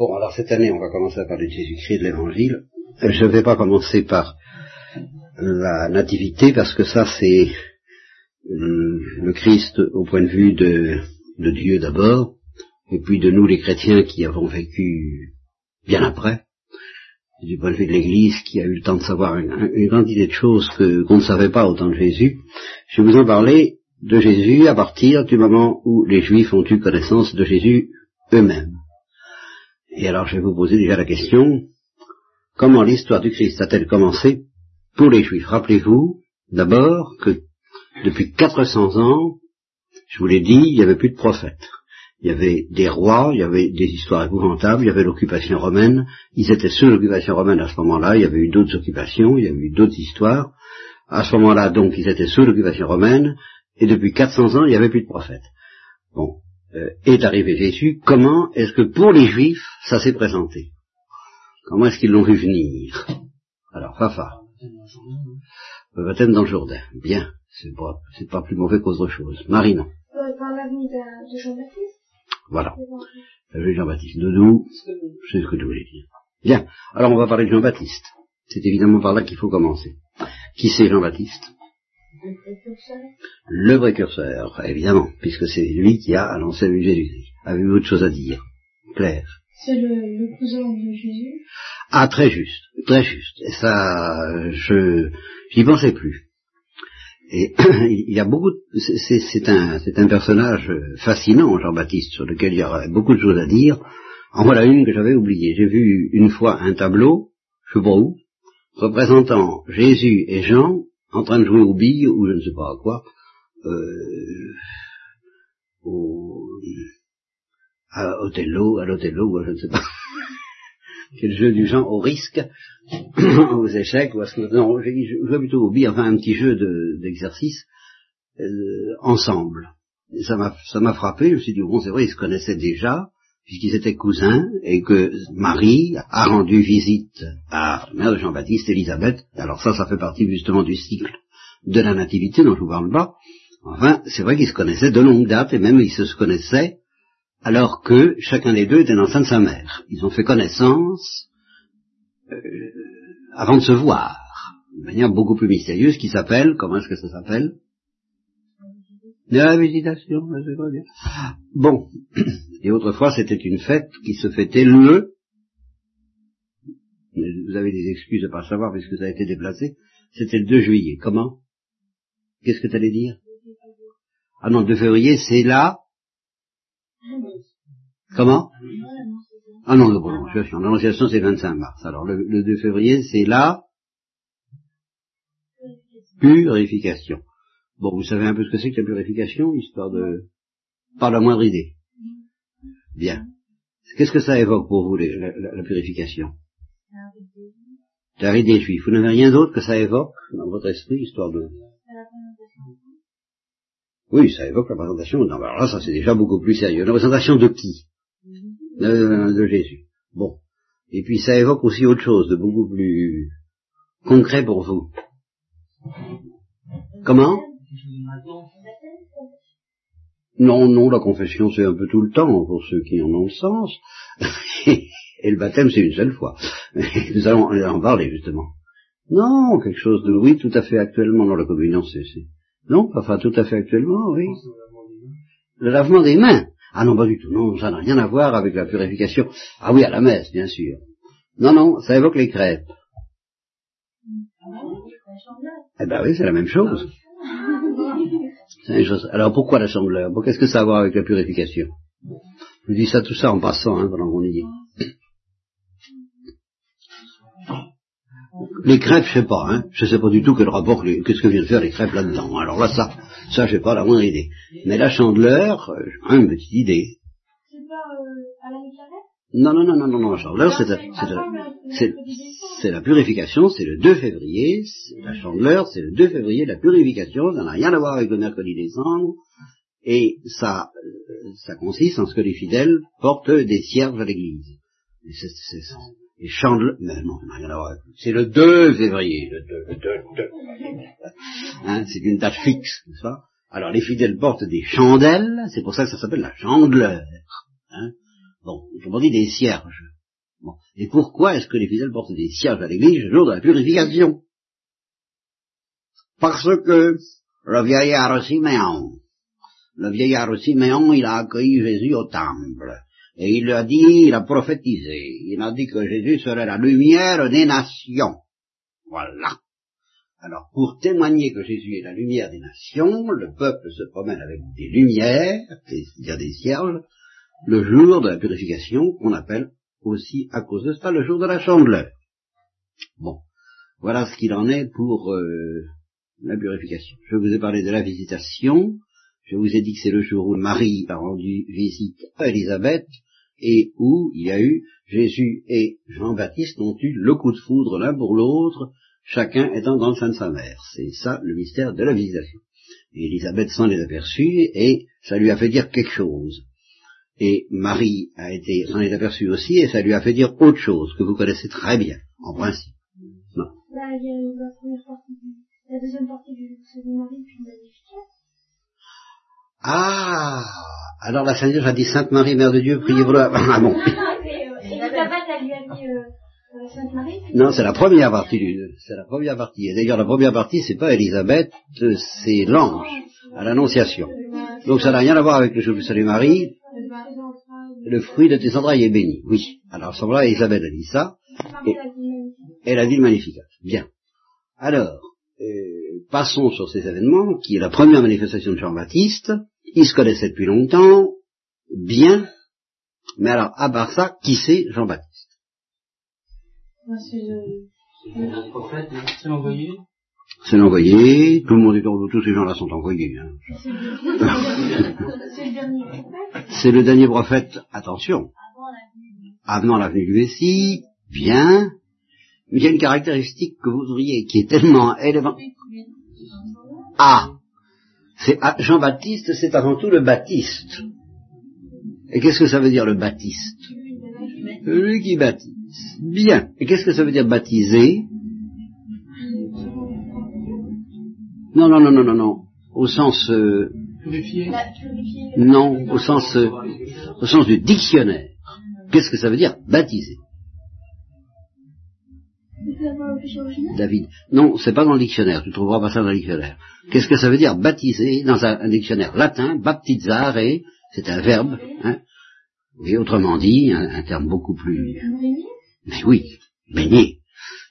Bon, alors cette année, on va commencer à parler de Jésus-Christ de l'Évangile. Je ne vais pas commencer par la nativité, parce que ça, c'est le Christ au point de vue de, Dieu d'abord, et puis de nous les chrétiens qui avons vécu bien après, du point de vue de l'Église qui a eu le temps de savoir une, une grande idée de choses qu'on ne savait pas au temps de Jésus. Je vais vous en parler de Jésus à partir du moment où les Juifs ont eu connaissance de Jésus eux-mêmes. Et alors je vais vous poser déjà la question, comment l'histoire du Christ a-t-elle commencé pour les Juifs? Rappelez-vous d'abord que depuis 400 ans, je vous l'ai dit, il n'y avait plus de prophètes. Il y avait des rois, il y avait des histoires épouvantables, il y avait l'occupation romaine, ils étaient sous l'occupation romaine à ce moment-là, il y avait eu d'autres occupations, il y avait eu d'autres histoires. À ce moment-là, donc, ils étaient sous l'occupation romaine, et depuis 400 ans, il n'y avait plus de prophètes. Bon, euh, est arrivé Jésus, comment est-ce que pour les Juifs, ça s'est présenté? Comment est-ce qu'ils l'ont vu venir? Alors, Fafa. Le baptême dans le Jourdain. Bien, c'est pas, c'est pas plus mauvais qu'autre chose. Marie, non. Euh, Par l'avenue de, Jean-Baptiste? Voilà. De Jean-Baptiste. Doudou, c'est ce que tu voulais dire. Bien. Alors, on va parler de Jean-Baptiste. C'est évidemment par là qu'il faut commencer. Qui c'est Jean-Baptiste? Le précurseur? Le précurseur, évidemment, puisque c'est lui qui a annoncé le Jésus-Christ. Avez-vous autre chose à dire? Claire? C'est le, le cousin de Jésus? Ah, très juste, très juste. Et ça, je j'y pensais plus. Et il y a beaucoup, c'est- un, personnage fascinant, Jean-Baptiste, sur lequel il y aurait beaucoup de choses à dire. En voilà une que j'avais oubliée. J'ai vu une fois un tableau, je sais pas où, représentant Jésus et Jean en train de jouer aux billes ou je ne sais pas à quoi, euh, au, à Othello, à l'Othello, à je ne sais pas. Quel jeu du genre au risque, aux échecs, ou à ce que, non, dit, je jouais plutôt aux billes, enfin un petit jeu de- d'exercice, euh, ensemble. Ça m'a frappé, je me suis dit, bon, c'est vrai, ils se connaissaient déjà, puisqu'ils étaient cousins, et que Marie a rendu visite à la mère de Jean-Baptiste, Élisabeth. Alors ça, ça fait partie justement du cycle de la nativité dont je vous parle pas. Enfin, c'est vrai qu'ils se connaissaient de longue date, et même ils se connaissaient alors que chacun des deux était l'enfant de sa mère. Ils ont fait connaissance euh, avant de se voir, de manière beaucoup plus mystérieuse, qui s'appelle, comment est-ce que ça s'appelle? La visitation, je sais pas bien. Bon, et autrefois c'était une fête qui se fêtait le, vous avez des excuses de ne pas savoir puisque ça a été déplacé, c'était le 2 juillet. Comment? Qu'est-ce que tu allais dire? Ah non, le 2 février, c'est là Comment? Ah non, la prononciation. L'annonciation, c'est 25 mars. Alors, le, le 2 février, c'est la purification. Bon, vous savez un peu ce que c'est que la purification, histoire de... Pas la moindre idée. Bien. Qu'est-ce que ça évoque pour vous, la, la- la purification? La vie des Juifs. Vous n'avez rien d'autre que ça évoque dans votre esprit, histoire de... Oui, ça évoque la présentation. Non, alors là, ça c'est déjà beaucoup plus sérieux. La présentation de qui? De, de Jésus. Bon. Et puis ça évoque aussi autre chose de beaucoup plus concret pour vous. Comment? Non, non, la confession c'est un peu tout le temps pour ceux qui en ont le sens. Et le baptême c'est une seule fois. Nous allons en parler justement. Non, quelque chose de oui, tout à fait actuellement dans la communion, c'est c'est- non, enfin tout à fait actuellement, oui. Le lavement des mains. Ah non, pas du tout. Non, ça n'a rien à voir avec la purification. Ah oui, à la messe, bien sûr. Non, non, ça évoque les crêpes. Eh ben oui, c'est la même chose. Alors pourquoi la chandeleur? Qu'est-ce que ça a à voir avec la purification? Je dis ça tout ça en passant, hein, pendant qu'on y est. Les crêpes, je sais pas, hein. Je sais pas du tout quel rapport, qu'est-ce que viennent faire les crêpes là-dedans. Alors là, ça, ça, j'ai pas la moindre idée. Mais la chandeleur, euh, j'ai une petite idée. C'est pas euh, à la Nicarette Non, non, non, non, non, non, la chandeleur, c'est, la- c'est, la- c'est, c'est la purification, c'est le 2 février, c'est la chandeleur, c'est le 2 février, la purification, ça n'a rien à voir avec le mercredi décembre, et ça, euh, ça consiste en ce que les fidèles portent des cierges à l'église. C'est, c'est, c'est- les chandeleurs, mais non, ça n'a rien à voir avec, c'est le 2 février, le 2, le 2, le 2. Hein, c'est une date fixe, n'est-ce pas? Alors les fidèles portent des chandelles, c'est pour ça que ça s'appelle la chandeleur. Hein Bon, autrement dit des cierges. Et pourquoi est-ce que les fidèles portent des cierges à l'église le jour de la purification? Parce que le vieillard Siméon, le vieillard Siméon, il a accueilli Jésus au temple. Et il a dit, il a prophétisé, il a dit que Jésus serait la lumière des nations. Voilà. Alors, pour témoigner que Jésus est la lumière des nations, le peuple se promène avec des lumières, c'est-à-dire des cierges, le jour de la purification, qu'on appelle aussi, à cause de cela, le jour de la chandeleur. Bon, voilà ce qu'il en est pour euh, la purification. Je vous ai parlé de la visitation, je vous ai dit que c'est le jour où Marie a rendu visite à Élisabeth, et où il y a eu Jésus et Jean-Baptiste ont eu le coup de foudre l'un pour l'autre, chacun étant dans le sein de sa mère. C'est ça le mystère de la visitation. Et Élisabeth s'en est aperçue et ça lui a fait dire quelque chose. Et Marie a été s'en est aperçue aussi et ça lui a fait dire autre chose que vous connaissez très bien, en principe. Non. Là, il y a la première partie du, la deuxième partie du Marie puis. Ah Alors la Sainte Vierge a dit Sainte Marie, Mère de Dieu, priez-vous là. Ah bon. La Sainte Marie. Non, c'est la première partie du, c'est la première partie. Et d'ailleurs, la première partie, c'est pas Élisabeth, c'est l'ange, à l'annonciation. Donc ça n'a rien à voir avec le jour du salut Marie. Le fruit de tes entrailles est béni. Oui. Alors, ce moment-là, Elisabeth a dit ça. Et elle a dit le magnificat. Bien. Alors, euh, passons sur ces événements, qui est la première manifestation de Jean-Baptiste. Ils se connaissaient depuis longtemps, bien. Mais alors, à part ça, qui c'est Jean-Baptiste? C'est prophète, c'est l'envoyé C'est l'envoyé, tout le monde est tous ces gens-là sont envoyés. Hein. C'est le dernier prophète. C'est le dernier prophète, attention, avant la venue du Messie, bien, mais il y a une caractéristique que vous auriez qui est tellement élevante. Ah, c'est ah, Jean-Baptiste, c'est avant tout le baptiste. Et qu'est-ce que ça veut dire le baptiste? Celui qui baptise. Bien. Et qu'est-ce que ça veut dire baptiser? Non, non, non, non, non, non. Au sens euh, Purifié non, au sens euh, au sens du dictionnaire. Qu'est-ce que ça veut dire baptiser? David. Non, c'est pas dans le dictionnaire, tu trouveras pas ça dans le dictionnaire. Qu'est-ce que ça veut dire baptiser dans un, un dictionnaire latin, baptizare, c'est un verbe, hein, et autrement dit, un, un terme beaucoup plus... Mais oui, baigner.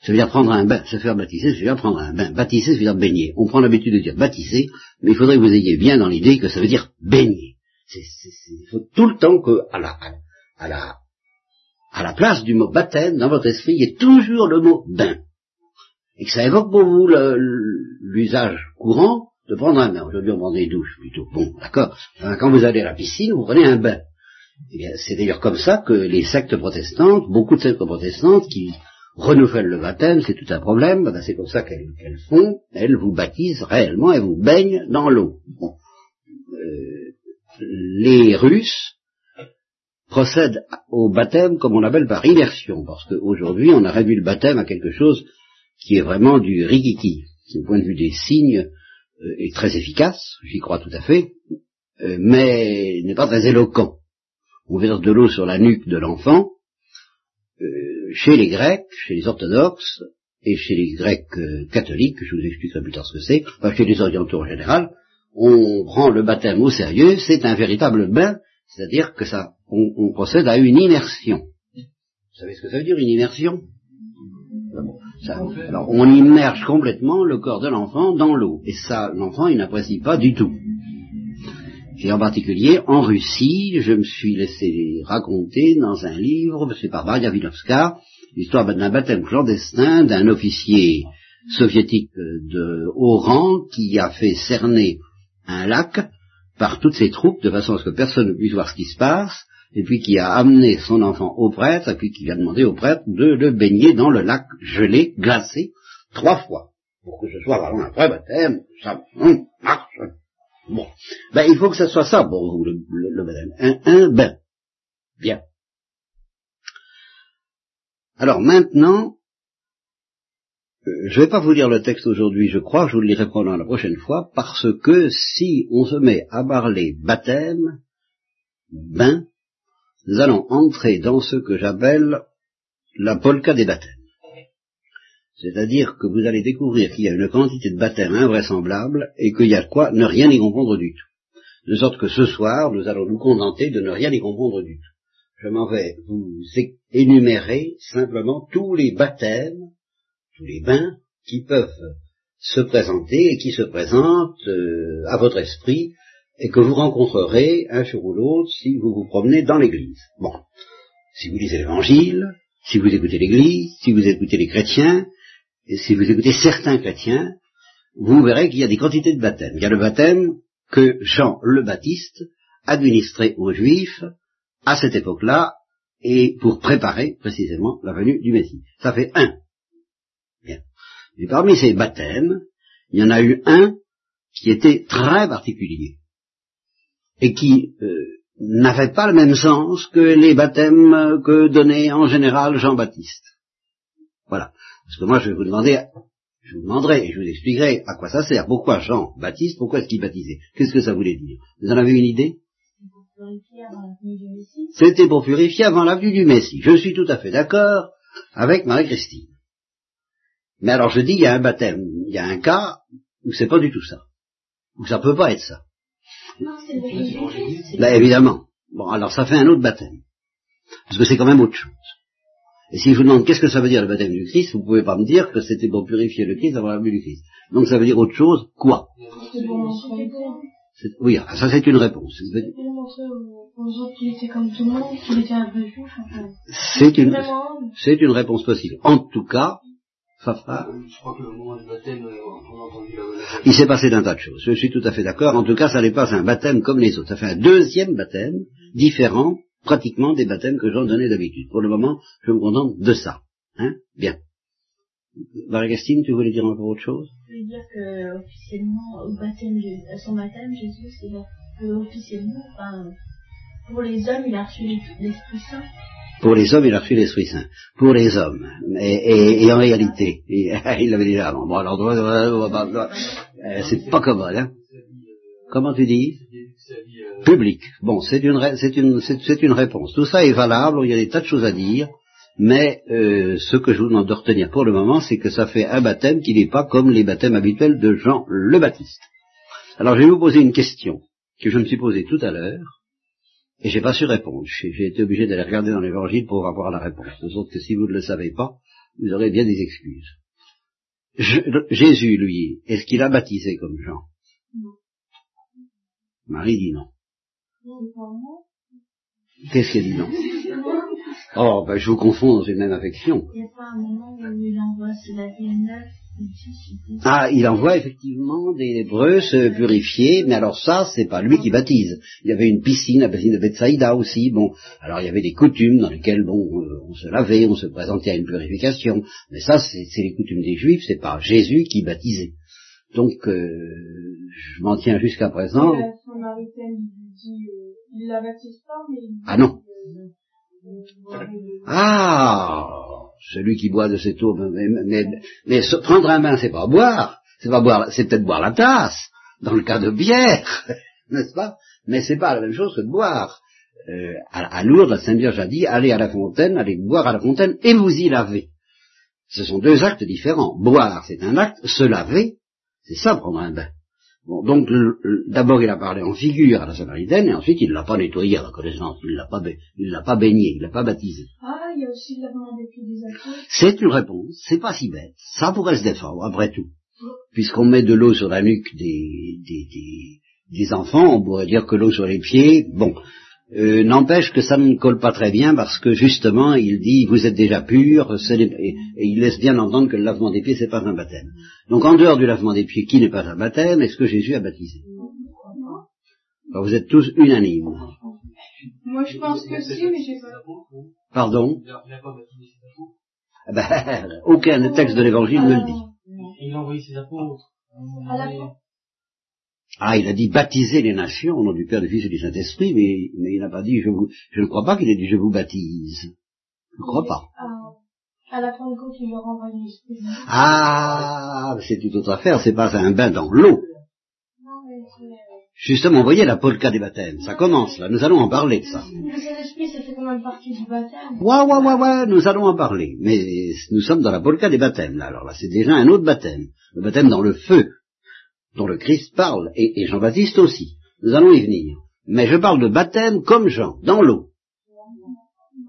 Ça veut dire prendre un bain, se faire baptiser, ça veut dire prendre un bain. Baptiser, ça veut dire baigner. On prend l'habitude de dire baptiser, mais il faudrait que vous ayez bien dans l'idée que ça veut dire baigner. Il faut tout le temps que, à la, place du mot baptême, dans votre esprit, il y ait toujours le mot bain. Et que ça évoque pour vous l'usage courant de prendre un bain. Aujourd'hui, on prend des douches plutôt. Bon, d'accord. Quand vous allez à la piscine, vous prenez un bain. Eh c'est d'ailleurs comme ça que les sectes protestantes, beaucoup de sectes protestantes qui renouvellent le baptême, c'est tout un problème, ben, c'est comme ça qu'elles font, elles vous baptisent réellement et vous baignent dans l'eau. Euh, les Russes procèdent au baptême comme on l'appelle par immersion, parce qu'aujourd'hui on a réduit le baptême à quelque chose qui est vraiment du rikiki, qui au point de vue des signes euh, est très efficace, j'y crois tout à fait, euh, mais n'est pas très éloquent. On verse de l'eau sur la nuque de l'enfant, euh, chez les Grecs, chez les orthodoxes, et chez les Grecs euh, catholiques, je vous expliquerai plus tard ce que c'est, chez les orientaux en général, on prend le baptême au sérieux, c'est un véritable bain, c'est-à-dire que ça, on, procède à une immersion. Vous savez ce que ça veut dire une immersion? Ah Alors on immerge complètement le corps de l'enfant dans l'eau, et ça, l'enfant, il n'apprécie pas du tout. Et en particulier, en Russie, je me suis laissé raconter dans un livre, c'est par Maria l'histoire d'un baptême clandestin d'un officier soviétique de haut rang qui a fait cerner un lac par toutes ses troupes de façon à ce que personne ne puisse voir ce qui se passe, et puis qui a amené son enfant au prêtre, et puis qui a demandé au prêtre de le baigner dans le lac gelé, glacé, trois fois, pour que ce soit vraiment un vrai baptême, ça marche. Bon, ben il faut que ce soit ça pour vous, le, le, le baptême, un, un bain. Bien. Alors maintenant, euh, je ne vais pas vous lire le texte aujourd'hui, je crois, je vous le lirai probablement la prochaine fois, parce que si on se met à parler baptême, bain, nous allons entrer dans ce que j'appelle la polka des baptêmes. C'est-à-dire que vous allez découvrir qu'il y a une quantité de baptêmes invraisemblable et qu'il y a de quoi ne rien y comprendre du tout. De sorte que ce soir, nous allons nous contenter de ne rien y comprendre du tout. Je m'en vais vous énumérer simplement tous les baptêmes, tous les bains qui peuvent se présenter et qui se présentent euh, à votre esprit et que vous rencontrerez un jour ou l'autre si vous vous promenez dans l'église. Bon. Si vous lisez l'évangile, si vous écoutez l'église, si vous écoutez les chrétiens, et si vous écoutez certains chrétiens, vous verrez qu'il y a des quantités de baptêmes. Il y a le baptême que Jean le Baptiste administrait aux Juifs à cette époque-là et pour préparer précisément la venue du Messie. Ça fait un. Bien. Et parmi ces baptêmes, il y en a eu un qui était très particulier et qui euh, n'avait pas le même sens que les baptêmes que donnait en général Jean-Baptiste. Voilà. Parce que moi, je vais vous demander, je vous demanderai et je vous expliquerai à quoi ça sert. Pourquoi Jean-Baptiste Pourquoi est-ce qu'il baptisait Qu'est-ce que ça voulait dire Vous en avez une idée C'était pour purifier avant la venue du Messie. Je suis tout à fait d'accord avec Marie-Christine. Mais alors je dis, il y a un baptême, il y a un cas où c'est pas du tout ça. Où ça peut pas être ça. Non, c'est le baptême du Christ. Là, évidemment. Bon, alors ça fait un autre baptême. Parce que c'est quand même autre chose. Et si je vous demande qu'est-ce que ça veut dire le baptême du Christ, vous pouvez pas me dire que c'était pour purifier le Christ avant la venue du Christ. Donc ça veut dire autre chose, quoi? C'est pour montrer aux- C'est- Oui, ah, ça c'est une réponse. c'est pour montrer aux aux autres qu'il était comme tout le monde, qu'il était un vrai juif. enfin. C'est une, Vraiment, c'est une réponse possible. En tout cas, Fafa, Je crois que le moment du baptême, on a entendu la, la... il s'est passé d'un tas de choses. Je suis tout à fait d'accord. En tout cas, ça n'est pas un baptême comme les autres. Ça fait un deuxième baptême, différent pratiquement des baptêmes que j'en donnais d'habitude. Pour le moment, je me contente de ça. Hein? Bien. Marie-Christine, tu voulais dire encore autre chose? Je veux dire que officiellement, au baptême à son baptême, Jésus, c'est que officiellement, enfin, pour les hommes, il a reçu l'Esprit Saint. Pour les hommes, il a reçu l'Esprit Saint. Pour les hommes. Et, et- et en réalité, il l'avait déjà avant. Bon, alors, c'est pas commode, hein? Comment tu dis? Public. Bon, c'est une, ré- c'est une, c'est, c'est une réponse. Tout ça est valable, il y a des tas de choses à dire, mais euh, ce que je vous demande de retenir pour le moment, c'est que ça fait un baptême qui n'est pas comme les baptêmes habituels de Jean le Baptiste. Alors, je vais vous poser une question que je me suis posée tout à l'heure, et j'ai pas su répondre. J'ai j'ai été obligé d'aller regarder dans l'évangile pour avoir la réponse. De sorte que si vous ne le savez pas, vous aurez bien des excuses. Je- le- Jésus, lui, est-ce qu'il a baptisé comme Jean? Non. Marie dit non. Qu'est-ce qu'elle dit non Oh, ben je vous confonds dans une même affection. Il n'y a pas un moment où il envoie ses baptêmes neufs, ou six, ou dix. Ah, il envoie effectivement des Hébreux se purifier, mais alors ça, c'est pas lui qui baptise. Il y avait une piscine, la piscine de Bethsaïda aussi, bon. Alors il y avait des coutumes dans lesquelles, bon, euh, on se lavait, on se présentait à une purification. Mais ça, c'est c'est les coutumes des Juifs, c'est pas Jésus qui baptisait. Donc, euh, je m'en tiens jusqu'à présent. La Samaritaine, lui dit, euh, il la baptise pas, mais il Ah non. euh, euh, Ah, celui qui boit de cette eau, mais, mais, mais se prendre un bain, c'est pas boire, c'est pas boire, c'est peut-être boire la tasse, dans le cas de bière, n'est-ce pas? Mais c'est pas la même chose que de boire. Euh, à, à Lourdes, la Sainte Vierge a dit, allez à la fontaine, allez boire à la fontaine et vous y lavez. Ce sont deux actes différents. Boire, c'est un acte, se laver, c'est ça prendre un bain. Bon, donc d'abord il a parlé en figure à la Samaritaine et ensuite il l'a pas nettoyé à la connaissance, il l'a pas, il l'a pas baigné, il l'a pas baptisé. Ah, il y a aussi lavement des pieds des apôtres. C'est une réponse, c'est pas si bête. Ça pourrait se défendre, après tout. Puisqu'on met de l'eau sur la nuque des, des, des, des enfants, on pourrait dire que l'eau sur les pieds, bon. Euh, N'empêche que ça ne colle pas très bien parce que justement il dit vous êtes déjà n'est- et, et il laisse bien entendre que le lavement des pieds c'est pas un baptême. Donc en dehors du lavement des pieds qui n'est pas un baptême, est-ce que Jésus a baptisé? Alors, Vous êtes tous unanimes. Moi, je pense que si, mais j'ai pas. Pardon? Il n'a pas baptisé ses apôtres? Ben, Aucun texte de l'évangile ne le dit. Il a envoyé ses apôtres. Ah, il a dit baptiser les nations au nom du Père, du Fils et du Saint-Esprit, mais, mais il n'a pas dit je vous, je ne crois pas qu'il ait dit je vous baptise. Je ne crois pas. À, à la Pentecôte, il leur envoie l'esprit. Ah, c'est toute autre affaire, c'est pas un bain dans l'eau. Non, mais c'est. Justement, vous voyez la polka des baptêmes, ça commence là, nous allons en parler de ça. Le Saint-Esprit, ça fait comme seconde partie du baptême? Ouais, ouais, ouais, ouais, nous allons en parler. Mais nous sommes dans la polka des baptêmes, là. Alors là, c'est déjà un autre baptême. Le baptême dans le feu, dont le Christ parle, et, Jean-Baptiste aussi. Nous allons y venir. Mais je parle de baptême comme Jean, dans l'eau.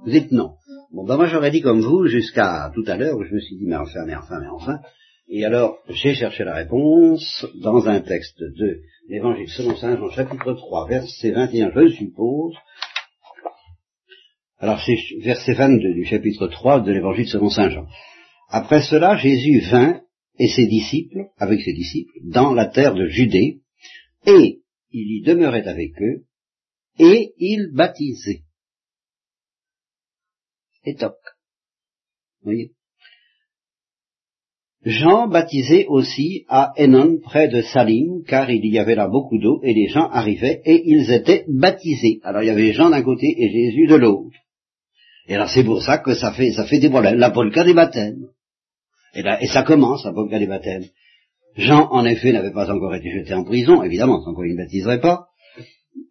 Vous dites non. Bon, ben moi j'aurais dit comme vous jusqu'à tout à l'heure où je me suis dit mais enfin, mais enfin, mais enfin. Et alors j'ai cherché la réponse dans un texte de l'Évangile selon Saint Jean chapitre 3 verset 21 je suppose. Alors c'est verset 22 du chapitre 3 de l'Évangile selon Saint Jean. Après cela Jésus vint et ses disciples, avec ses disciples, dans la terre de Judée, et il y demeurait avec eux, et il baptisait. Et toc. Vous voyez? Jean baptisait aussi à Enon, près de Salim, car il y avait là beaucoup d'eau, et les gens arrivaient, et ils étaient baptisés. Alors il y avait Jean d'un côté et Jésus de l'autre. Et alors c'est pour ça que ça fait, ça fait des problèmes. La polka des baptêmes. Et, là, et ça commence, la polka des baptêmes. Jean, en effet, n'avait pas encore été jeté en prison, évidemment, sans quoi il ne baptiserait pas.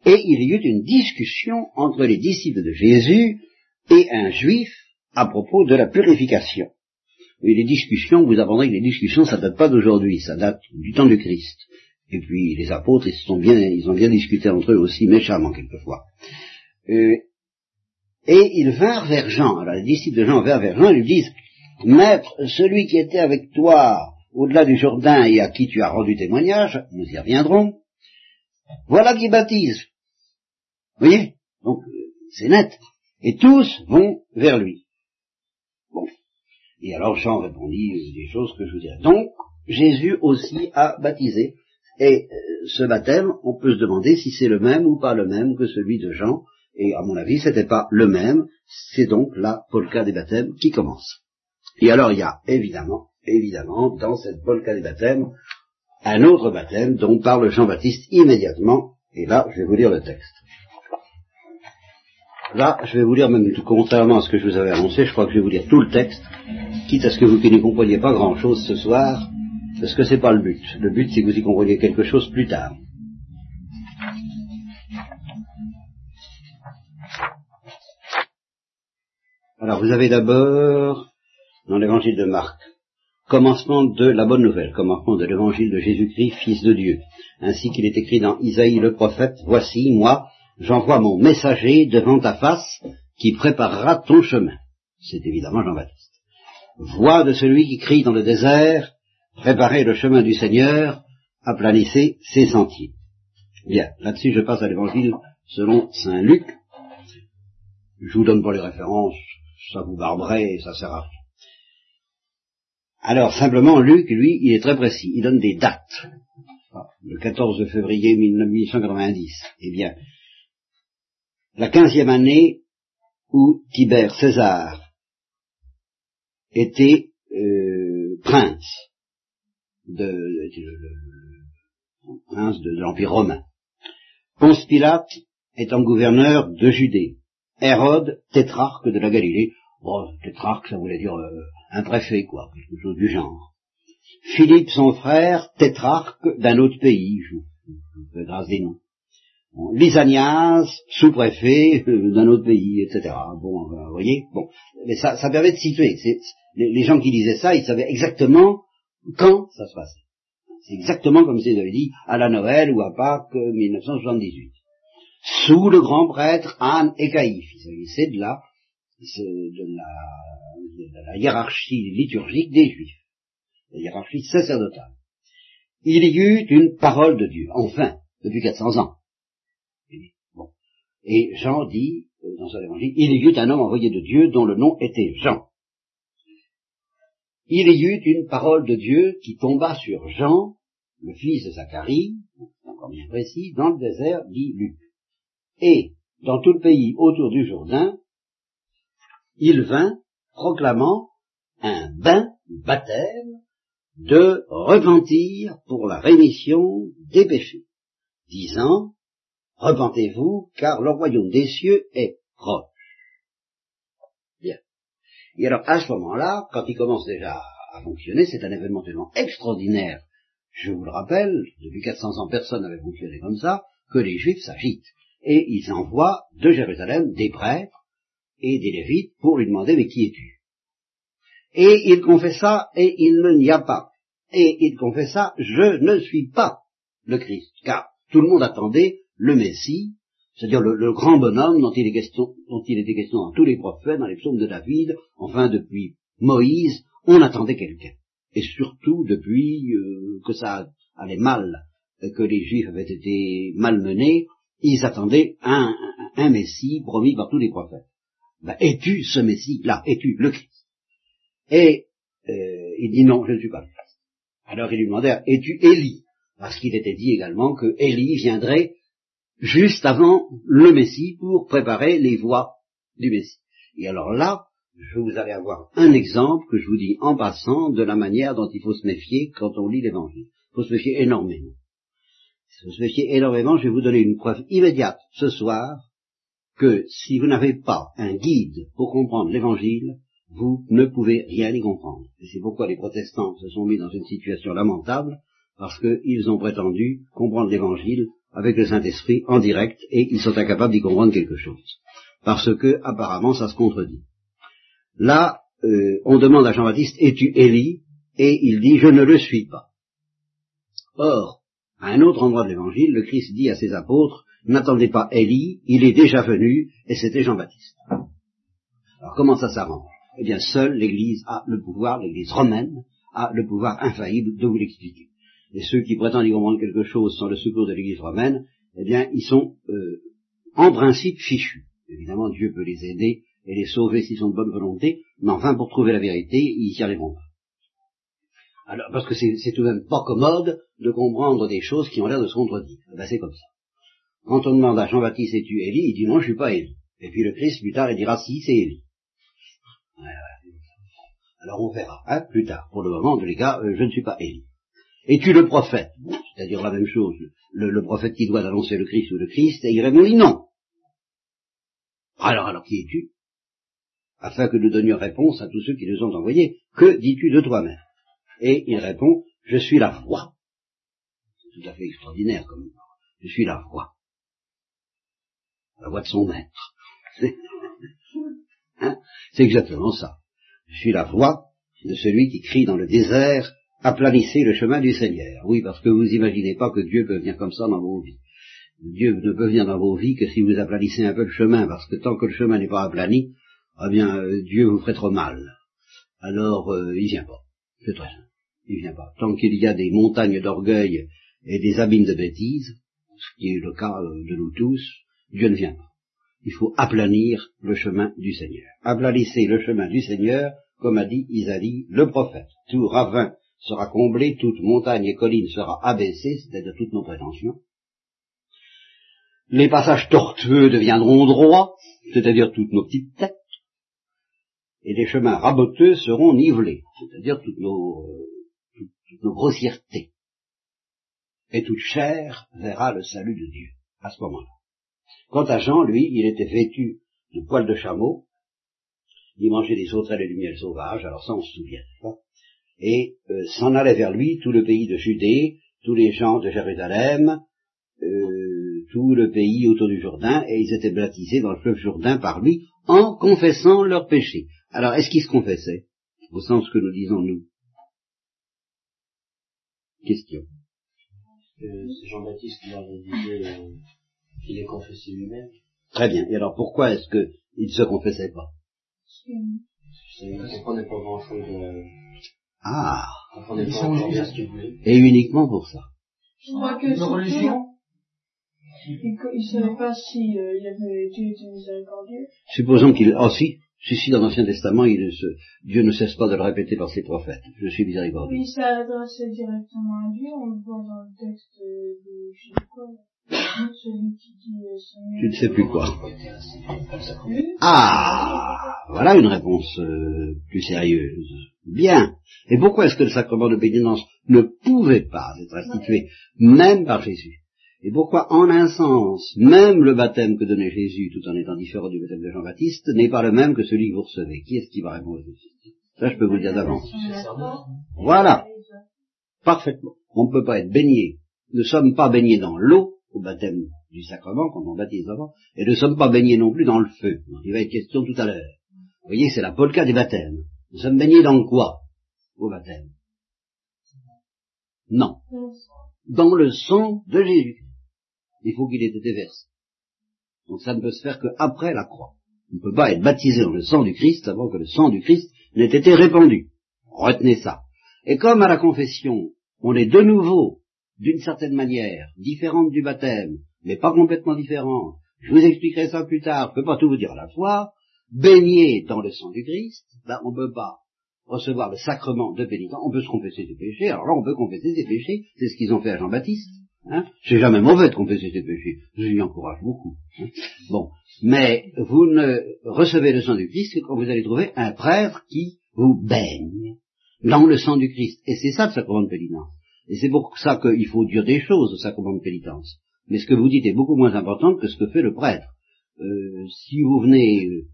Et il y eut une discussion entre les disciples de Jésus et un juif à propos de la purification. Et les discussions, vous apprendrez que les discussions, ça date pas d'aujourd'hui, ça date du temps du Christ. Et puis les apôtres, ils sont bien, ils ont bien discuté entre eux aussi méchamment quelquefois. Euh, et ils vinrent vers Jean. Alors les disciples de Jean vinrent vers Jean et lui disent Maître, celui qui était avec toi au-delà du Jourdain et à qui tu as rendu témoignage, nous y reviendrons, voilà qui baptise. Vous voyez? Donc, c'est net. Et tous vont vers lui. Bon. Et alors Jean répondit euh, des choses que je vous dirais. Donc, Jésus aussi a baptisé. Et euh, ce baptême, on peut se demander si c'est le même ou pas le même que celui de Jean. Et à mon avis, c'était pas le même. C'est donc la polka des baptêmes qui commence. Et alors, il y a évidemment, évidemment, dans cette polka des baptêmes, un autre baptême dont parle Jean-Baptiste immédiatement. Et là, je vais vous lire le texte. Là, je vais vous lire, même tout contrairement à ce que je vous avais annoncé, je crois que je vais vous lire tout le texte, quitte à ce que vous qui n'y compreniez pas grand-chose ce soir, parce que c'est pas le but. Le but, c'est que vous y compreniez quelque chose plus tard. Alors, vous avez d'abord, dans l'évangile de Marc, commencement de la bonne nouvelle, commencement de l'évangile de Jésus-Christ, Fils de Dieu, ainsi qu'il est écrit dans Isaïe le prophète, Voici, moi, j'envoie mon messager devant ta face qui préparera ton chemin. C'est évidemment Jean-Baptiste. Voix de celui qui crie dans le désert, préparez le chemin du Seigneur, aplanissez ses sentiers. Bien, là-dessus je passe à l'évangile selon Saint Luc. Je vous donne pas les références, ça vous barberait ça sert à rien. Alors simplement, Luc, lui, il est très précis, il donne des dates. Le 14 février 1890. Eh bien, la quinzième année où Tibère César était euh, prince de, prince de, l'Empire romain. Ponce Pilate étant gouverneur de Judée. Hérode, tétrarque de la Galilée. Bon, tétrarque, ça voulait dire euh, un préfet, quoi, quelque chose du genre. Philippe, son frère, tétrarque d'un autre pays, je vous fais grâce des noms. Bon, sous-préfet euh, d'un autre pays, etc. Bon, euh, vous voyez, bon, mais ça, ça permet de situer. C'est, les, gens qui disaient ça, ils savaient exactement quand ça se passait. C'est exactement comme s'ils avaient dit à la Noël ou à Pâques 1978. Sous le grand prêtre Anne et Caïphe. Il s'agissait de la, de la, hiérarchie liturgique des Juifs, la hiérarchie sacerdotale. Il y eut une parole de Dieu, enfin, depuis 400 ans. Et Jean dit, dans son évangile, il y eut un homme envoyé de Dieu dont le nom était Jean. Il y eut une parole de Dieu qui tomba sur Jean, le fils de Zacharie, encore bien précis, dans le désert, dit Luc. Et, dans tout le pays autour du Jourdain, il vint proclamant un bain, baptême, de repentir pour la rémission des péchés, disant, repentez-vous, car le royaume des cieux est proche. Bien. Et alors, à ce moment-là, quand il commence déjà à fonctionner, c'est un événement tellement extraordinaire, je vous le rappelle, depuis 400 ans, personne n'avait fonctionné comme ça, que les Juifs s'agitent. Et ils envoient de Jérusalem des prêtres et des Lévites pour lui demander mais qui es-tu? Et il confessa et il ne n'y a pas. Et il confessa je ne suis pas le Christ, car tout le monde attendait le Messie, c'est-à-dire le, grand bonhomme dont il, était question dans tous les prophètes, dans les psaumes de David, enfin depuis Moïse, on attendait quelqu'un. Et surtout depuis euh, que ça allait mal, que les Juifs avaient été malmenés, ils attendaient un Messie promis par tous les prophètes. Ben, es-tu ce Messie là Es-tu le Christ? Et euh, il dit non, je ne suis pas le Christ. Alors ils lui demandèrent, es-tu Élie? Parce qu'il était dit également que Élie viendrait juste avant le Messie pour préparer les voies du Messie. Et alors là, je vous allez avoir un exemple que je vous dis en passant de la manière dont il faut se méfier quand on lit l'Évangile. Il faut se méfier énormément. Il faut se méfier énormément. Je vais vous donner une preuve immédiate ce soir que si vous n'avez pas un guide pour comprendre l'Évangile, vous ne pouvez rien y comprendre. Et c'est pourquoi les protestants se sont mis dans une situation lamentable, parce qu'ils ont prétendu comprendre l'Évangile avec le Saint-Esprit en direct, et ils sont incapables d'y comprendre quelque chose. Parce que, apparemment, ça se contredit. Là, euh, on demande à Jean-Baptiste, es-tu Élie? Et il dit, je ne le suis pas. Or, à un autre endroit de l'Évangile, le Christ dit à ses apôtres, n'attendez pas Élie, il est déjà venu, et c'était Jean-Baptiste. Alors comment ça s'arrange? Eh bien, seule l'Église a le pouvoir, l'Église romaine a le pouvoir infaillible de vous l'expliquer. Et ceux qui prétendent y comprendre quelque chose sans le secours de l'Église romaine, eh bien, ils sont euh, en principe fichus. Évidemment, Dieu peut les aider et les sauver s'ils sont de bonne volonté, mais enfin, pour trouver la vérité, ils y arriveront pas. Alors, parce que c'est tout de même pas commode de comprendre des choses qui ont l'air de se contredire. Eh ben, c'est comme ça. Quand on demande à Jean-Baptiste, es-tu Élie? Il dit non, je suis pas Élie. Et puis le Christ, plus tard, il dira si, c'est Élie. Alors on verra, hein, plus tard. Pour le moment, les gars, euh, je ne suis pas Élie. Es-tu le prophète? C'est-à-dire la même chose, le, prophète qui doit annoncer le Christ ou le Christ, et il répond non. Alors, alors qui es-tu? Afin que nous donnions réponse à tous ceux qui nous ont envoyés. Que dis-tu de toi-même? Et il répond, je suis la voix. C'est tout à fait extraordinaire comme Je suis la voix. La voix de son maître. C'est hein? Exactement ça. Je suis la voix de celui qui crie dans le désert, aplanissez le chemin du Seigneur. Oui, parce que vous imaginez pas que Dieu peut venir comme ça dans vos vies. Dieu ne peut venir dans vos vies que si vous aplanissez un peu le chemin, parce que tant que le chemin n'est pas aplani, eh bien, euh, Dieu vous ferait trop mal. Alors, euh, il vient pas. C'est très simple. Il vient pas. Tant qu'il y a des montagnes d'orgueil et des abîmes de bêtises, ce qui est le cas euh, de nous tous, Dieu ne vient pas. Il faut aplanir le chemin du Seigneur. Aplanissez le chemin du Seigneur, comme a dit Isaïe le prophète. Tout ravin sera comblé, toute montagne et colline sera abaissée, c'est-à-dire toutes nos prétentions. Les passages tortueux deviendront droits, c'est-à-dire toutes nos petites têtes. Et les chemins raboteux seront nivelés, c'est-à-dire toutes nos, euh, toutes, toutes nos grossièretés. Et toute chair verra le salut de Dieu à ce moment-là. Quant à Jean, lui, il était vêtu de poils de chameau, il mangeait des sauterelles et du miel sauvage, alors ça on se souvient, pas et euh, s'en allait vers lui tout le pays de Judée, tous les gens de Jérusalem, euh, tout le pays autour du Jourdain, et ils étaient baptisés dans le fleuve Jourdain par lui, en confessant leurs péchés. Alors, est-ce qu'ils se confessaient? Au sens que nous disons nous Question. Euh, Jean-Baptiste qui avait dit euh, qu'il est confessé lui-même. Très bien. Et alors, pourquoi est-ce qu'il ne se confessait pas? C'est qu'on n'est pas grand-chose de... Ah On n'est pas voulait. Et uniquement pour ça. Je crois que Une surtout, religion il ne savait pas si euh, il avait Dieu était miséricordieux. Supposons qu'il... Oh si, si, si, dans l'Ancien Testament, il se... Dieu ne cesse pas de le répéter par ses prophètes. Je suis miséricordieux. Oui, ça adressait directement à Dieu, on le voit dans le texte de, je sais quoi, là. Tu ne sais plus quoi. Ah Voilà une réponse euh, plus sérieuse. Bien. Et pourquoi est-ce que le sacrement de pénitence ne pouvait pas être institué, même par Jésus? Et pourquoi, en un sens, même le baptême que donnait Jésus, tout en étant différent du baptême de Jean-Baptiste, n'est pas le même que celui que vous recevez? Qui est-ce qui va répondre à Ça, je peux vous le dire d'avance. Voilà. Parfaitement. On ne peut pas être baigné. Nous ne sommes pas baignés dans l'eau au baptême du sacrement, quand on baptise avant, et ne sommes pas baignés non plus dans le feu. Il va être question tout à l'heure. Vous voyez, c'est la polka des baptêmes. Nous sommes baignés dans quoi au baptême? Non. Dans le sang de Jésus. Il faut qu'il ait été versé. Donc ça ne peut se faire qu'après la croix. On ne peut pas être baptisé dans le sang du Christ avant que le sang du Christ n'ait été répandu. Retenez ça. Et comme à la confession, on est de nouveau, d'une certaine manière, différente du baptême, mais pas complètement différente, je vous expliquerai ça plus tard, je ne peux pas tout vous dire à la fois, baigné dans le sang du Christ, ben on ne peut pas recevoir le sacrement de pénitent, on peut se confesser ses péchés, alors là on peut confesser ses péchés, c'est ce qu'ils ont fait à Jean-Baptiste. Hein c'est jamais mauvais de confesser ses péchés, je lui encourage beaucoup. Hein bon, mais vous ne recevez le sang du Christ que quand vous allez trouver un prêtre qui vous baigne dans le sang du Christ. Et c'est ça le sacrement de pénitence. Et c'est pour ça qu'il faut dire des choses au sacrement de pénitence. Mais ce que vous dites est beaucoup moins important que ce que fait le prêtre. Euh, si vous venez euh,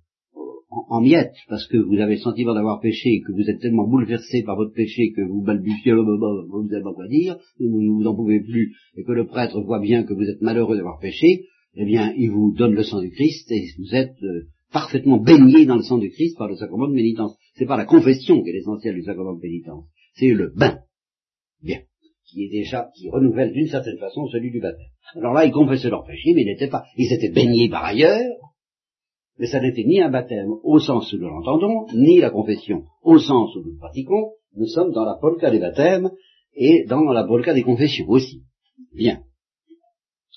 en, miettes parce que vous avez le sentiment d'avoir péché, que vous êtes tellement bouleversé par votre péché que vous balbutiez, vous n'avez pas quoi dire, vous n'en pouvez plus, et que le prêtre voit bien que vous êtes malheureux d'avoir péché, eh bien, il vous donne le sang du Christ et vous êtes euh, parfaitement baigné dans le sang du Christ par le sacrement de pénitence. C'est pas la confession qui est l'essentiel du sacrement de pénitence, c'est le bain. Bien. Qui est déjà, qui renouvelle d'une certaine façon celui du baptême. Alors là, ils confessaient leur péché, mais ils n'étaient pas, ils étaient baignés par ailleurs, mais ça n'était ni un baptême au sens où nous l'entendons, ni la confession au sens où nous le pratiquons. Nous sommes dans la polka des baptêmes et dans la polka des confessions aussi. Bien.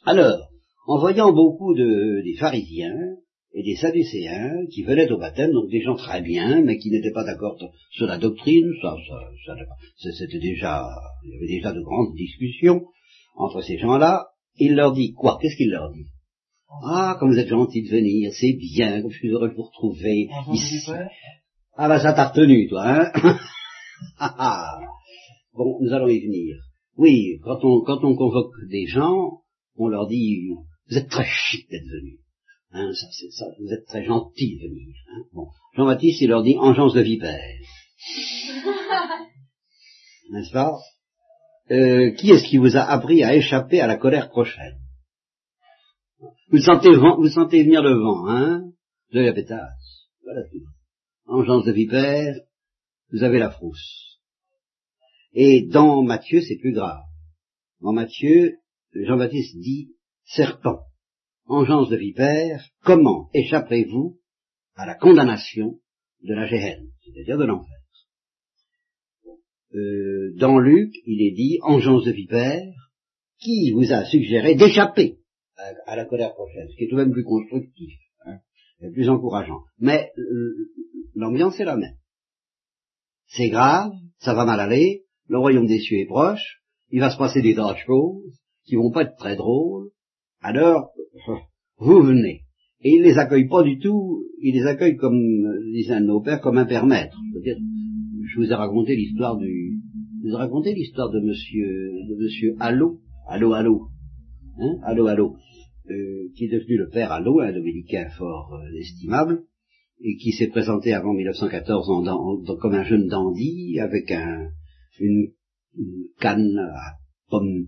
Alors, en voyant beaucoup de, des pharisiens et des sadducéens qui venaient au baptême, donc des gens très bien, mais qui n'étaient pas d'accord sur la doctrine, ça, ça, ça c'était déjà, il y avait déjà de grandes discussions entre ces gens-là, il leur dit quoi? Qu'est-ce qu'il leur dit? Ah, comme vous êtes gentil de venir, c'est bien, comme je suis heureux de vous retrouver. Ici. Ah bah ça t'a retenu, toi, hein? Ah, ah. Bon, nous allons y venir. Oui, quand on, quand on convoque des gens, on leur dit, vous êtes très chic d'être venu. Hein, ça, c'est ça, vous êtes très gentil de venir. Hein. Bon, Jean-Baptiste, il leur dit, engeance de vipère. N'est-ce pas? Euh, Qui est-ce qui vous a appris à échapper à la colère prochaine? Vous sentez, vous sentez venir le vent, hein? Vous avez la pétasse. Voilà tout. Engeance de vipère, vous avez la frousse. Et dans Matthieu, c'est plus grave. Dans Matthieu, Jean-Baptiste dit serpent, engeance de vipère, comment échapperez-vous à la condamnation de la géhenne, c'est-à-dire de l'enfer? Euh, Dans Luc, il est dit engeance de vipère, qui vous a suggéré d'échapper à, la colère prochaine, ce qui est tout de même plus constructif, hein, plus encourageant. Mais l'ambiance est la même. C'est grave, ça va mal aller, le royaume des cieux est proche, il va se passer des tas de choses qui vont pas être très drôles, alors vous venez. Et il les accueille pas du tout, il les accueille comme, disait un nos pères, comme un père maître. Je vous ai raconté l'histoire du, je vous ai raconté l'histoire de monsieur, de monsieur Allo, Allo Allo, hein, Allo Allo, euh, qui est devenu le père Allo, un dominicain fort euh, estimable, et qui s'est présenté avant 1914 en, comme un jeune dandy, avec un, une, canne à pomme,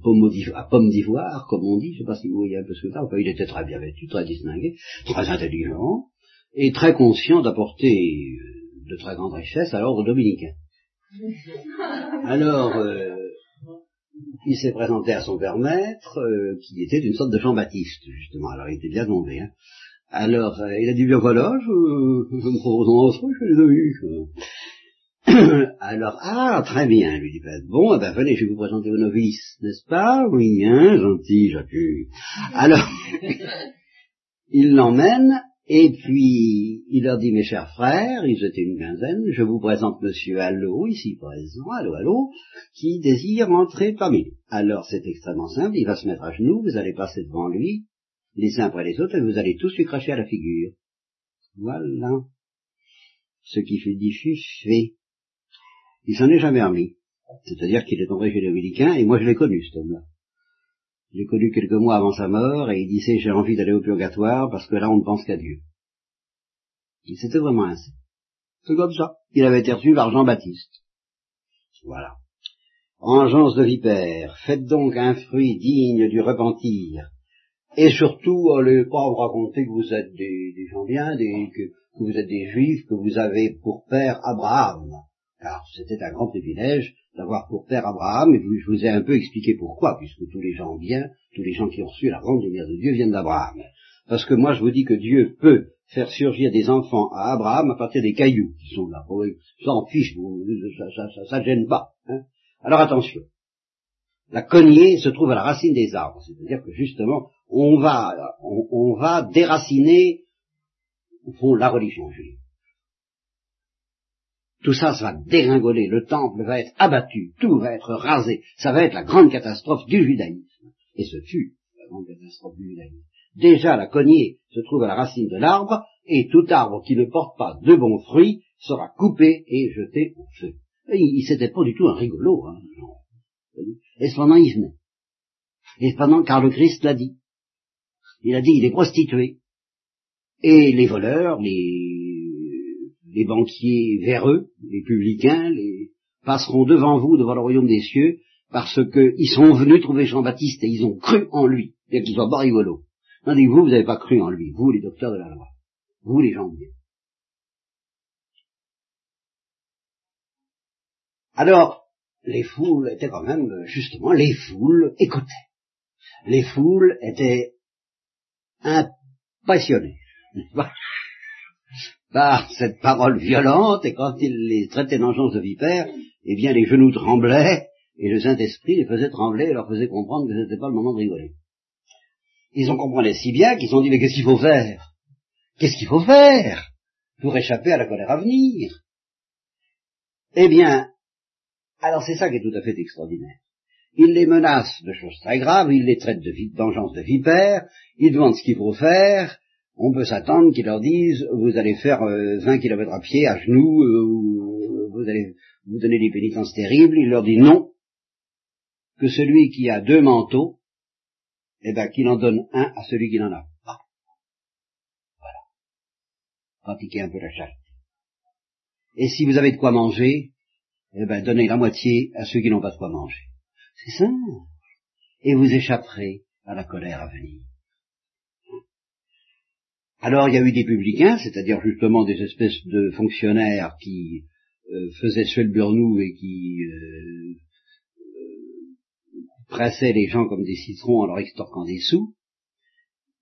à pomme d'ivoire, comme on dit, je ne sais pas si vous voyez un peu ce que c'est, enfin il était très bien vêtu, très distingué, très intelligent, et très conscient d'apporter euh, de très grandes richesses à l'ordre dominicain. Alors, euh, il s'est présenté à son père maître, euh, qui était une sorte de Jean-Baptiste, justement. Alors, il était bien tombé. Hein. Alors, euh, il a dit, bien voilà, je, je me propose en entrée chez les amis. Alors, ah, très bien, lui dit Père. Bon, eh ben, venez, je vais vous présenter au novice, n'est-ce pas? Oui, hein, gentil, j'appuie. Alors, il l'emmène, et puis, il leur dit, mes chers frères, ils étaient une quinzaine, je vous présente monsieur Allo, ici présent, Allo, Allo, qui désire entrer parmi nous. Alors, c'est extrêmement simple, il va se mettre à genoux, vous allez passer devant lui, les uns après les autres, et vous allez tous lui cracher à la figure. Voilà. Ce qui fut dit. Il s'en est jamais remis. C'est-à-dire qu'il est tombé chez les Dominicains, et moi je l'ai connu, cet homme-là. J'ai connu quelques mois avant sa mort et il disait j'ai envie d'aller au purgatoire parce que là on ne pense qu'à Dieu. C'était vraiment ainsi. C'est comme ça. Il avait été reçu par Jean-Baptiste. Voilà. Engeance de vipère, faites donc un fruit digne du repentir, Et surtout, allez pas vous raconter que vous êtes des, gens bien, que vous êtes des juifs, que vous avez pour père Abraham. Car c'était un grand privilège d'avoir pour père Abraham, et je vous ai un peu expliqué pourquoi, puisque tous les gens bien, tous les gens qui ont reçu la grande lumière de Dieu viennent d'Abraham. Parce que moi je vous dis que Dieu peut faire surgir des enfants à Abraham à partir des cailloux qui sont là. Oui, ça en fiche, ça, ça, gêne pas. hein. Alors attention. La cognée se trouve à la racine des arbres, c'est-à-dire que justement, on va, on, on va déraciner, au fond, la religion juive. Tout ça, ça va dégringoler, le temple va être abattu, tout va être rasé, ça va être la grande catastrophe du judaïsme. Et ce fut la grande catastrophe du judaïsme. Déjà, la cognée se trouve à la racine de l'arbre, et tout arbre qui ne porte pas de bons fruits sera coupé et jeté au feu. Et il, c'était pas du tout un rigolo, hein. Et cependant, il venait. Et cependant, car le Christ l'a dit. Il a dit, il est prostitué. Et les voleurs, les, les banquiers véreux, les publicains, les, passeront devant vous, devant le royaume des cieux, parce qu'ils sont venus trouver Jean-Baptiste et ils ont cru en lui, bien qu'il soit pas. Tandis que vous, vous n'avez pas cru en lui, vous, les docteurs de la loi. Vous, les gens Dieu. Alors, les foules étaient quand même, justement, les foules écoutaient. Les foules étaient impressionnées par cette parole violente, et quand il les traitait d'engeance de vipères, eh bien les genoux tremblaient, et le Saint-Esprit les faisait trembler et leur faisait comprendre que ce n'était pas le moment de rigoler. Ils ont compris si bien qu'ils ont dit, mais qu'est-ce qu'il faut faire? Qu'est-ce qu'il faut faire pour échapper à la colère à venir? Eh bien, alors c'est ça qui est tout à fait extraordinaire. Il les menace de choses très graves, il les traite de d'engeance de vipères, il demande ce qu'il faut faire, on peut s'attendre qu'ils leur disent vous allez faire euh, 20 kilomètres à pied, à genoux, euh, ou, vous allez vous donner des pénitences terribles, il leur dit non, que celui qui a deux manteaux, eh ben qu'il en donne un à celui qui n'en a pas. Voilà. Pratiquez un peu la charité. Et si vous avez de quoi manger, eh ben donnez la moitié à ceux qui n'ont pas de quoi manger. C'est simple. Et vous échapperez à la colère à venir. Alors il y a eu des publicains, c'est-à-dire justement des espèces de fonctionnaires qui euh, faisaient burnou et qui euh, euh, pressaient les gens comme des citrons en leur extorquant des sous.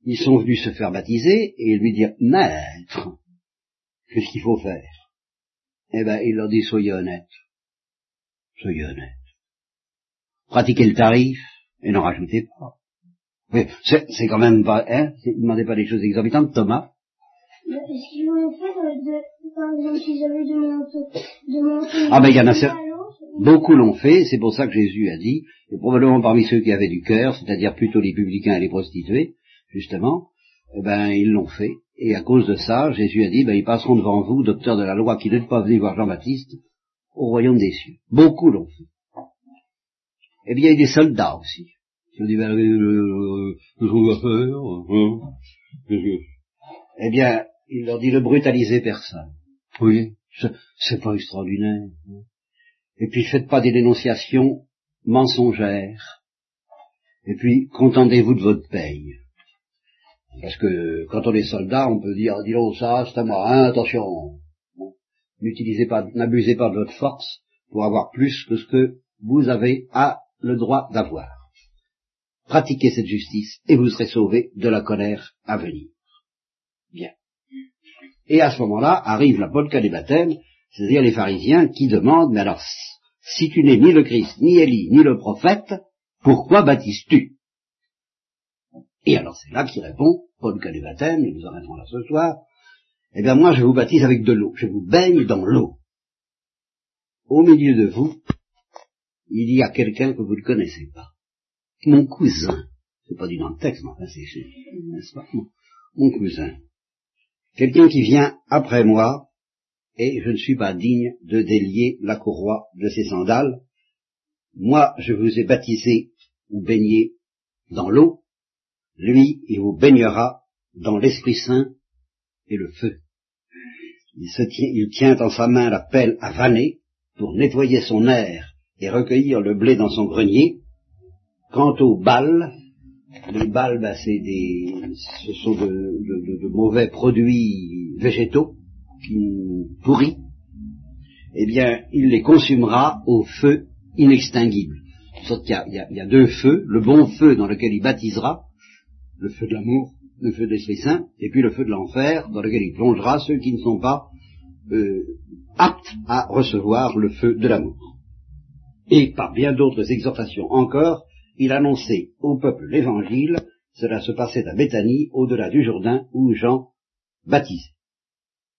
Ils sont venus se faire baptiser et lui dire Maître, qu'est-ce qu'il faut faire? Eh ben il leur dit Soyez honnêtes. Soyez honnêtes. Pratiquez le tarif et n'en rajoutez pas. Oui, c'est c'est quand même pas, hein, c'est- ne demandez pas des choses exorbitantes, Thomas. Est-ce qu'ils vont faire de, par exemple, si j'avais de manteaux, de manteaux. Ah ben, il y en a cer- Alors, Beaucoup l'ont fait, c'est pour ça que Jésus a dit, et probablement parmi ceux qui avaient du cœur, c'est-à-dire plutôt les publicains et les prostituées, justement, eh ben ils l'ont fait. Et à cause de ça, Jésus a dit, ben ils passeront devant vous, docteurs de la loi, qui n'êtes pas venus voir Jean-Baptiste, au royaume des cieux. Beaucoup l'ont fait. Eh bien, il y a des soldats aussi. Ben, euh, qu'est-ce qu'on va faire hein Eh bien, il leur dit, ne brutalisez personne. Oui, c'est- pas extraordinaire. hein. Et puis faites pas des dénonciations mensongères. Et puis contentez-vous de votre paye. Parce que quand on est soldat, on peut dire, dis donc ça, c'est à moi, hein, attention. Bon. N'utilisez pas, n'abusez pas de votre force pour avoir plus que ce que vous avez à le droit d'avoir. Pratiquez cette justice et vous serez sauvés de la colère à venir. Bien. Et à ce moment-là arrive la polka des baptêmes, c'est-à-dire les pharisiens qui demandent, mais alors, si tu n'es ni le Christ, ni Élie, ni le prophète, pourquoi baptises-tu? Et alors c'est là qu'il répond, polka des baptêmes, et nous arrêterons là ce soir, eh bien moi je vous baptise avec de l'eau, je vous baigne dans l'eau. Au milieu de vous, il y a quelqu'un que vous ne connaissez pas. Mon cousin. C'est pas dit dans le texte, mais enfin c'est, pas? Mon, mon cousin. Quelqu'un qui vient après moi, et je ne suis pas digne de délier la courroie de ses sandales. Moi, je vous ai baptisé ou baigné dans l'eau, lui, il vous baignera dans l'Esprit Saint et le feu. Il, tient, il tient en sa main la pelle à vanner pour nettoyer son air et recueillir le blé dans son grenier. Quant au bal, les balles, ben, c'est des, ce sont de, mauvais produits végétaux qui pourris. Eh bien, il les consumera au feu inextinguible. Sorte qu'il y y a deux feux, le bon feu dans lequel il baptisera, le feu de l'amour, le feu de l'Esprit Saint, et puis le feu de l'enfer dans lequel il plongera ceux qui ne sont pas euh, aptes à recevoir le feu de l'amour. Et par bien d'autres exhortations encore, il annonçait au peuple l'évangile, cela se passait à Béthanie, au-delà du Jourdain, où Jean baptisait.